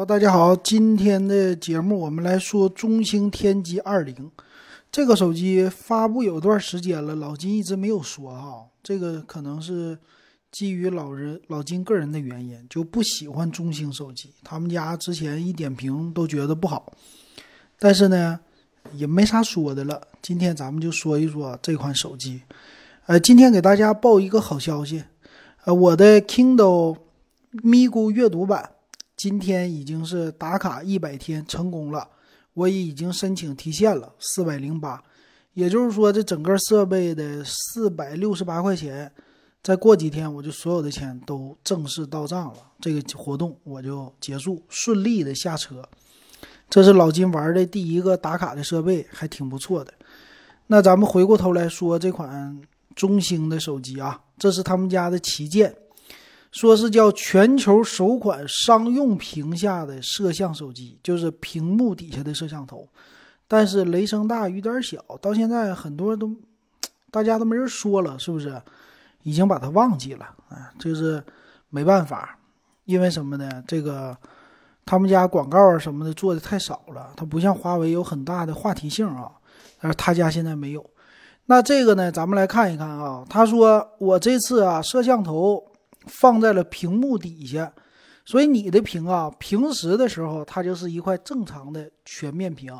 好，大家好，今天的节目我们来说中兴天机二零。这个手机发布有段时间了，老金一直没有说哈，这个可能是基于老人老金个人的原因，就不喜欢中兴手机，他们家之前一点评都觉得不好，但是呢也没啥说的了，今天咱们就说一说这款手机，呃，今天给大家报一个好消息，呃，我的 Kindle 咪咕阅读版。今天已经是打卡一百天成功了，我已经申请提现了四百零八，也就是说这整个设备的四百六十八块钱，再过几天我就所有的钱都正式到账了，这个活动我就结束，顺利的下车。这是老金玩的第一个打卡的设备，还挺不错的。那咱们回过头来说这款中兴的手机啊，这是他们家的旗舰。说是叫全球首款商用屏下的摄像手机，就是屏幕底下的摄像头，但是雷声大雨点小，到现在很多人都，大家都没人说了，是不是？已经把它忘记了啊，就是没办法，因为什么呢？这个他们家广告啊什么的做的太少了，它不像华为有很大的话题性啊，但是他家现在没有。那这个呢，咱们来看一看啊，他说我这次啊摄像头。放在了屏幕底下，所以你的屏啊，平时的时候它就是一块正常的全面屏。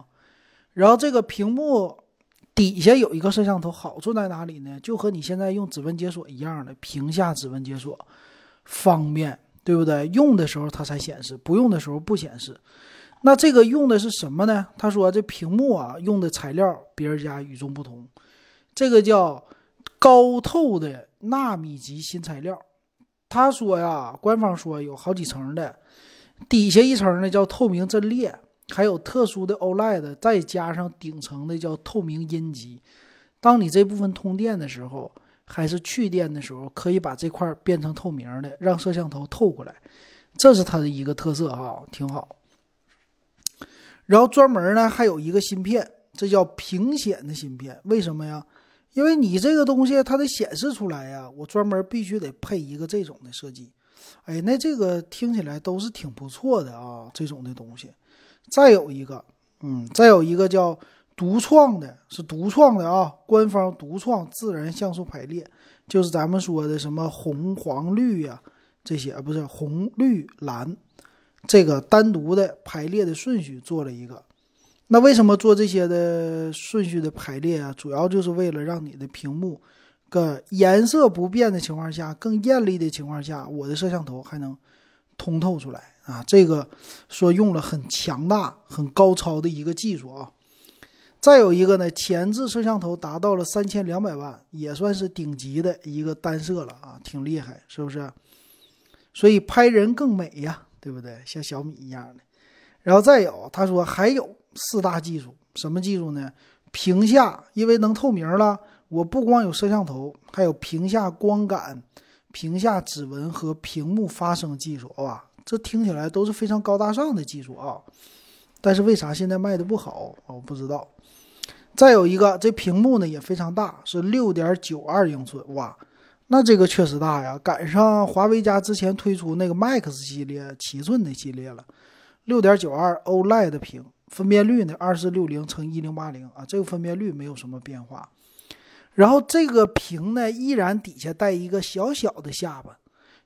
然后这个屏幕底下有一个摄像头，好处在哪里呢？就和你现在用指纹解锁一样的，屏下指纹解锁方便，对不对？用的时候它才显示，不用的时候不显示。那这个用的是什么呢？他说这屏幕啊用的材料别人家与众不同，这个叫高透的纳米级新材料。他说呀，官方说有好几层的，底下一层呢叫透明阵列，还有特殊的 OLED，再加上顶层的叫透明阴极。当你这部分通电的时候，还是去电的时候，可以把这块变成透明的，让摄像头透过来，这是它的一个特色哈，挺好。然后专门呢还有一个芯片，这叫屏显的芯片，为什么呀？因为你这个东西它得显示出来呀，我专门必须得配一个这种的设计。哎，那这个听起来都是挺不错的啊，这种的东西。再有一个，嗯，再有一个叫独创的，是独创的啊，官方独创自然像素排列，就是咱们说的什么红黄绿呀这些，不是红绿蓝，这个单独的排列的顺序做了一个。那为什么做这些的顺序的排列啊？主要就是为了让你的屏幕，个颜色不变的情况下，更艳丽的情况下，我的摄像头还能通透出来啊！这个说用了很强大、很高超的一个技术啊。再有一个呢，前置摄像头达到了三千两百万，也算是顶级的一个单摄了啊，挺厉害，是不是？所以拍人更美呀，对不对？像小米一样的。然后再有，他说还有。四大技术，什么技术呢？屏下，因为能透明了，我不光有摄像头，还有屏下光感、屏下指纹和屏幕发声技术，哇，这听起来都是非常高大上的技术啊！但是为啥现在卖的不好？我不知道。再有一个，这屏幕呢也非常大，是六点九二英寸，哇，那这个确实大呀，赶上华为家之前推出那个 Max 系列七寸的系列了，六点九二 OLED 屏。分辨率呢？二四六零乘一零八零啊，这个分辨率没有什么变化。然后这个屏呢，依然底下带一个小小的下巴，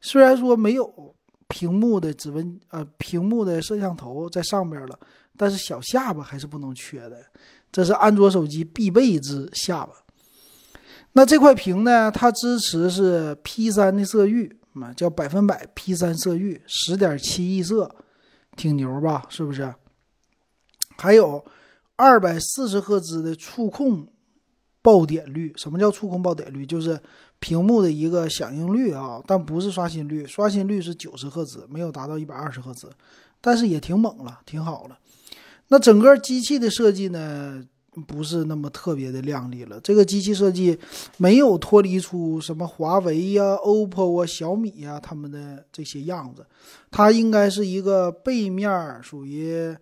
虽然说没有屏幕的指纹呃，屏幕的摄像头在上边了，但是小下巴还是不能缺的。这是安卓手机必备之下巴。那这块屏呢，它支持是 P 三的色域啊，叫百分百 P 三色域，十点七亿色，挺牛吧？是不是？还有二百四十赫兹的触控爆点率，什么叫触控爆点率？就是屏幕的一个响应率啊，但不是刷新率，刷新率是九十赫兹，没有达到一百二十赫兹，但是也挺猛了，挺好了。那整个机器的设计呢，不是那么特别的靓丽了。这个机器设计没有脱离出什么华为呀、OPPO 啊、小米呀他们的这些样子，它应该是一个背面属于。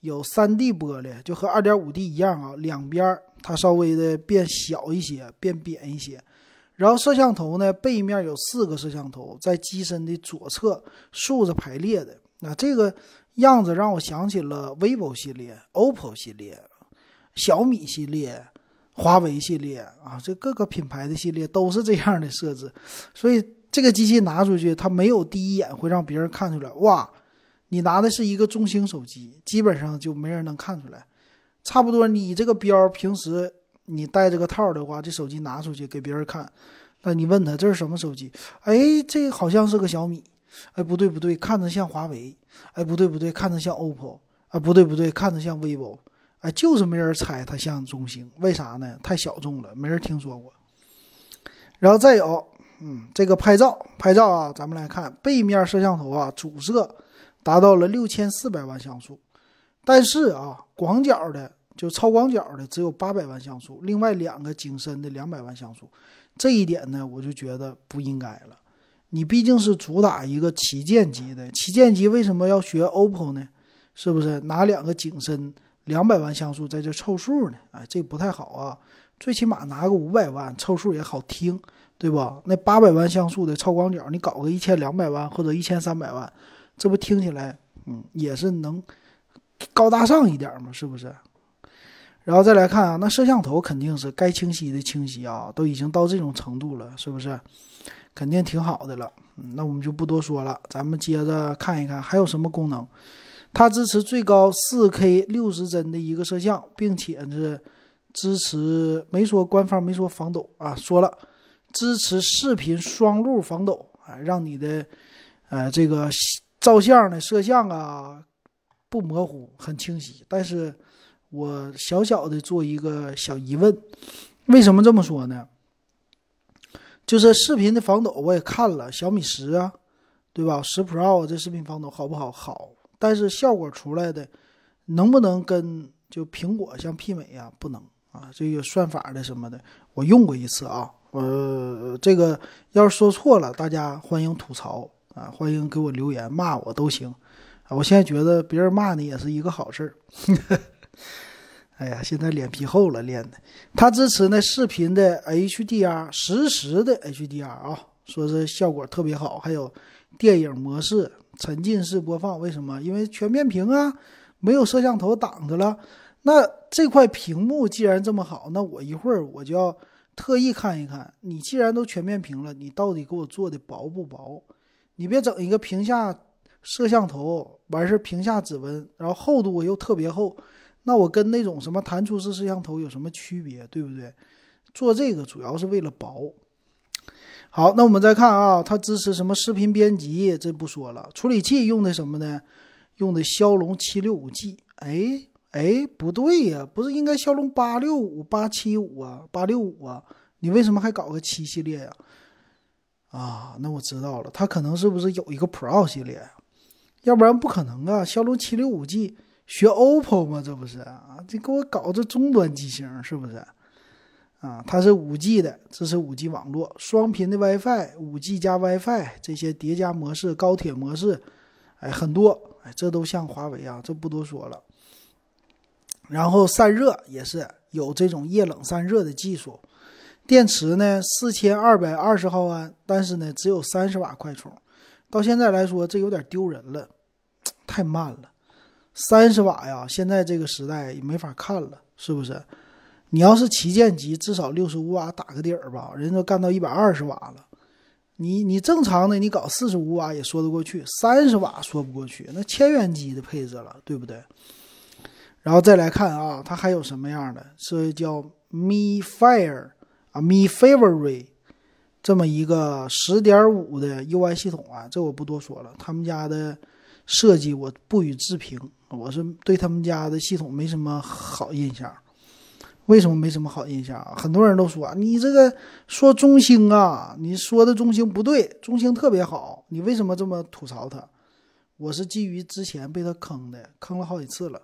有三 D 玻璃，就和二点五 D 一样啊，两边它稍微的变小一些，变扁一些。然后摄像头呢，背面有四个摄像头，在机身的左侧竖着排列的。那这个样子让我想起了 vivo 系列、OPPO 系列、小米系列、华为系列啊，这各个品牌的系列都是这样的设置，所以这个机器拿出去，它没有第一眼会让别人看出来，哇，你拿的是一个中兴手机，基本上就没人能看出来。差不多，你这个标平时你带这个套的话，这手机拿出去给别人看，那你问他这是什么手机？哎，这好像是个小米。哎，不对不对，看着像华为。哎，不对不对，看着像 OPPO。啊，不对不对，看着像 vivo。哎，就是没人猜它像中兴，为啥呢？太小众了，没人听说过。然后再有，嗯，这个拍照拍照啊，咱们来看背面摄像头啊，主摄达到了六千四百万像素，但是啊，广角的就超广角的只有八百万像素，另外两个景深的两百万像素，这一点呢，我就觉得不应该了。你毕竟是主打一个旗舰机的，旗舰机为什么要学 OPPO 呢？是不是拿两个景深两百万像素在这凑数呢？哎，这不太好啊！最起码拿个五百万凑数也好听，对吧？那八百万像素的超广角，你搞个一千两百万或者一千三百万，这不听起来嗯也是能高大上一点吗？是不是？然后再来看啊，那摄像头肯定是该清晰的清晰啊，都已经到这种程度了，是不是？肯定挺好的了，那我们就不多说了，咱们接着看一看还有什么功能。它支持最高 4K 六十帧的一个摄像，并且是支持没说官方没说防抖啊，说了支持视频双录防抖啊，让你的呃这个照相的摄像啊不模糊，很清晰。但是我小小的做一个小疑问，为什么这么说呢？就是视频的防抖，我也看了小米十啊，对吧？十 Pro 这视频防抖好不好？好，但是效果出来的能不能跟就苹果相媲美呀？不能啊！这个算法的什么的，我用过一次啊。呃，这个要是说错了，大家欢迎吐槽啊，欢迎给我留言骂我都行。我现在觉得别人骂你也是一个好事儿。哎呀，现在脸皮厚了练的。它支持那视频的 HDR 实时的 HDR 啊，说是效果特别好。还有电影模式、沉浸式播放。为什么？因为全面屏啊，没有摄像头挡着了。那这块屏幕既然这么好，那我一会儿我就要特意看一看。你既然都全面屏了，你到底给我做的薄不薄？你别整一个屏下摄像头，完事屏下指纹，然后厚度又特别厚。那我跟那种什么弹出式摄像头有什么区别，对不对？做这个主要是为了薄。好，那我们再看啊，它支持什么视频编辑？这不说了。处理器用的什么呢？用的骁龙七六五 G。哎哎，不对呀，不是应该骁龙八六五、八七五啊、八六五啊？你为什么还搞个七系列呀？啊那我知道了，它可能是不是有一个 Pro 系列？要不然不可能啊，骁龙七六五 G。学 OPPO 吗？这不是啊，这给我搞这终端机型是不是？啊，它是五 G 的，支持五 G 网络，双频的 WiFi，五 G 加 WiFi 这些叠加模式、高铁模式，哎，很多，哎，这都像华为啊，这不多说了。然后散热也是有这种液冷散热的技术，电池呢四千二百二十毫安，但是呢只有三十瓦快充，到现在来说这有点丢人了，太慢了。三十瓦呀，现在这个时代也没法看了，是不是？你要是旗舰机，至少六十五瓦打个底儿吧，人都干到一百二十瓦了。你你正常的，你搞四十五瓦也说得过去，三十瓦说不过去，那千元机的配置了，对不对？然后再来看啊，它还有什么样的？是叫 Mi Fire，Mi Favori 这么一个十点五的 UI 系统啊，这我不多说了，他们家的设计我不予置评。我是对他们家的系统没什么好印象，为什么没什么好印象啊？很多人都说你这个说中兴啊，你说的中兴不对，中兴特别好，你为什么这么吐槽它？我是基于之前被他坑的，坑了好几次了。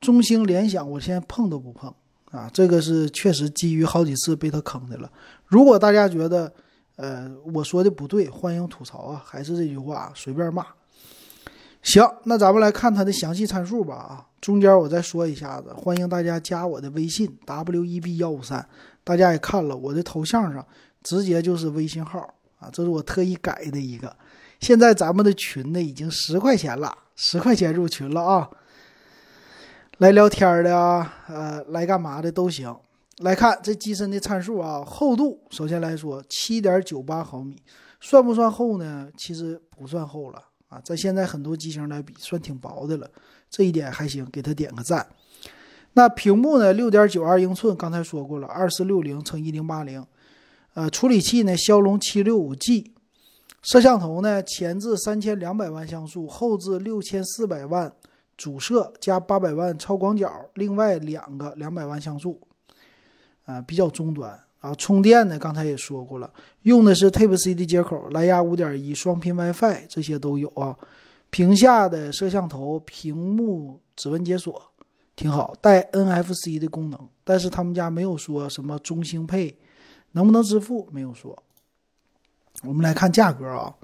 中兴、联想，我现在碰都不碰啊，这个是确实基于好几次被他坑的了。如果大家觉得呃我说的不对，欢迎吐槽啊，还是这句话，随便骂。行，那咱们来看它的详细参数吧。啊，中间我再说一下子，欢迎大家加我的微信 w e b 幺五三。大家也看了我的头像上，直接就是微信号啊，这是我特意改的一个。现在咱们的群呢已经十块钱了，十块钱入群了啊！来聊天的啊，呃，来干嘛的都行。来看这机身的参数啊，厚度首先来说七点九八毫米，算不算厚呢？其实不算厚了啊，在现在很多机型来比，算挺薄的了，这一点还行，给他点个赞。那屏幕呢？六点九二英寸，刚才说过了，二四六零乘一零八零。呃，处理器呢？骁龙七六五 G。摄像头呢？前置三千两百万像素，后置六千四百万主摄加八百万超广角，另外两个两百万像素。啊，比较中端啊。充电呢？刚才也说过了，用的是 Type C 的接口，蓝牙五点一，双频 WiFi 这些都有啊。屏下的摄像头，屏幕指纹解锁。挺好，带 NFC 的功能，但是他们家没有说什么中兴配能不能支付，没有说。我们来看价格啊，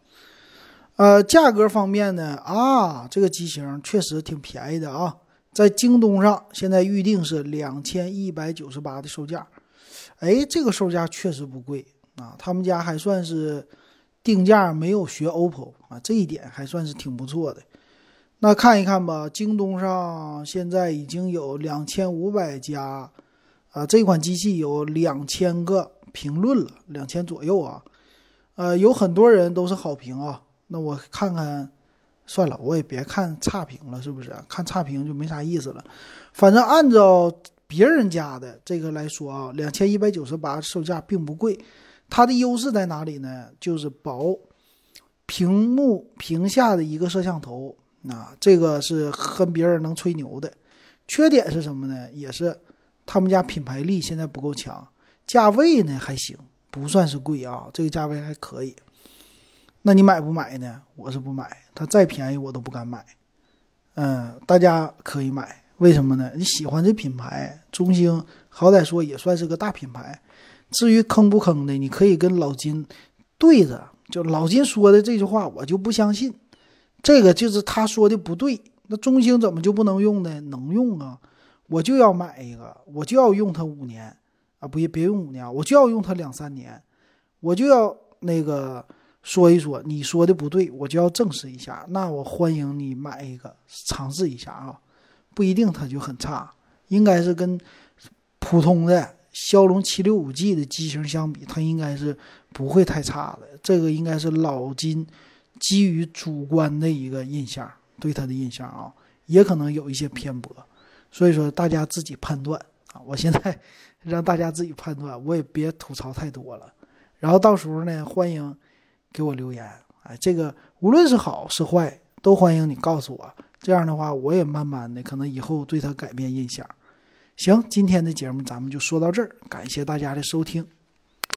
呃，价格方面呢，啊，这个机型确实挺便宜的啊，在京东上现在预定是两千一百九十八的售价，哎，这个售价确实不贵啊，他们家还算是定价没有学 OPPO 啊，这一点还算是挺不错的。那看一看吧，京东上现在已经有两千五百家，啊，这款机器有两千个评论了，两千左右啊，呃，有很多人都是好评啊。那我看看，算了，我也别看差评了，是不是？看差评就没啥意思了。反正按照别人家的这个来说啊，两千一百九十八售价并不贵，它的优势在哪里呢？就是薄，屏幕屏下的一个摄像头。啊这个是跟别人能吹牛的，缺点是什么呢？也是他们家品牌力现在不够强，价位呢还行，不算是贵啊，这个价位还可以。那你买不买呢？我是不买，它再便宜我都不敢买。嗯，大家可以买，为什么呢？你喜欢这品牌，中兴好歹说也算是个大品牌。至于坑不坑的，你可以跟老金对着，就老金说的这句话，我就不相信。这个就是他说的不对，那中兴怎么就不能用呢？能用啊，我就要买一个，我就要用它五年啊，不别用五年，我就要用它两三年，我就要那个说一说，你说的不对，我就要证实一下。那我欢迎你买一个尝试一下啊，不一定它就很差，应该是跟普通的骁龙七六五 G 的机型相比，它应该是不会太差的。这个应该是老金。基于主观的一个印象，对他的印象啊，也可能有一些偏颇，所以说大家自己判断啊。我现在让大家自己判断，我也别吐槽太多了。然后到时候呢，欢迎给我留言，哎，这个无论是好是坏，都欢迎你告诉我。这样的话，我也慢慢的可能以后对他改变印象。行，今天的节目咱们就说到这儿，感谢大家的收听。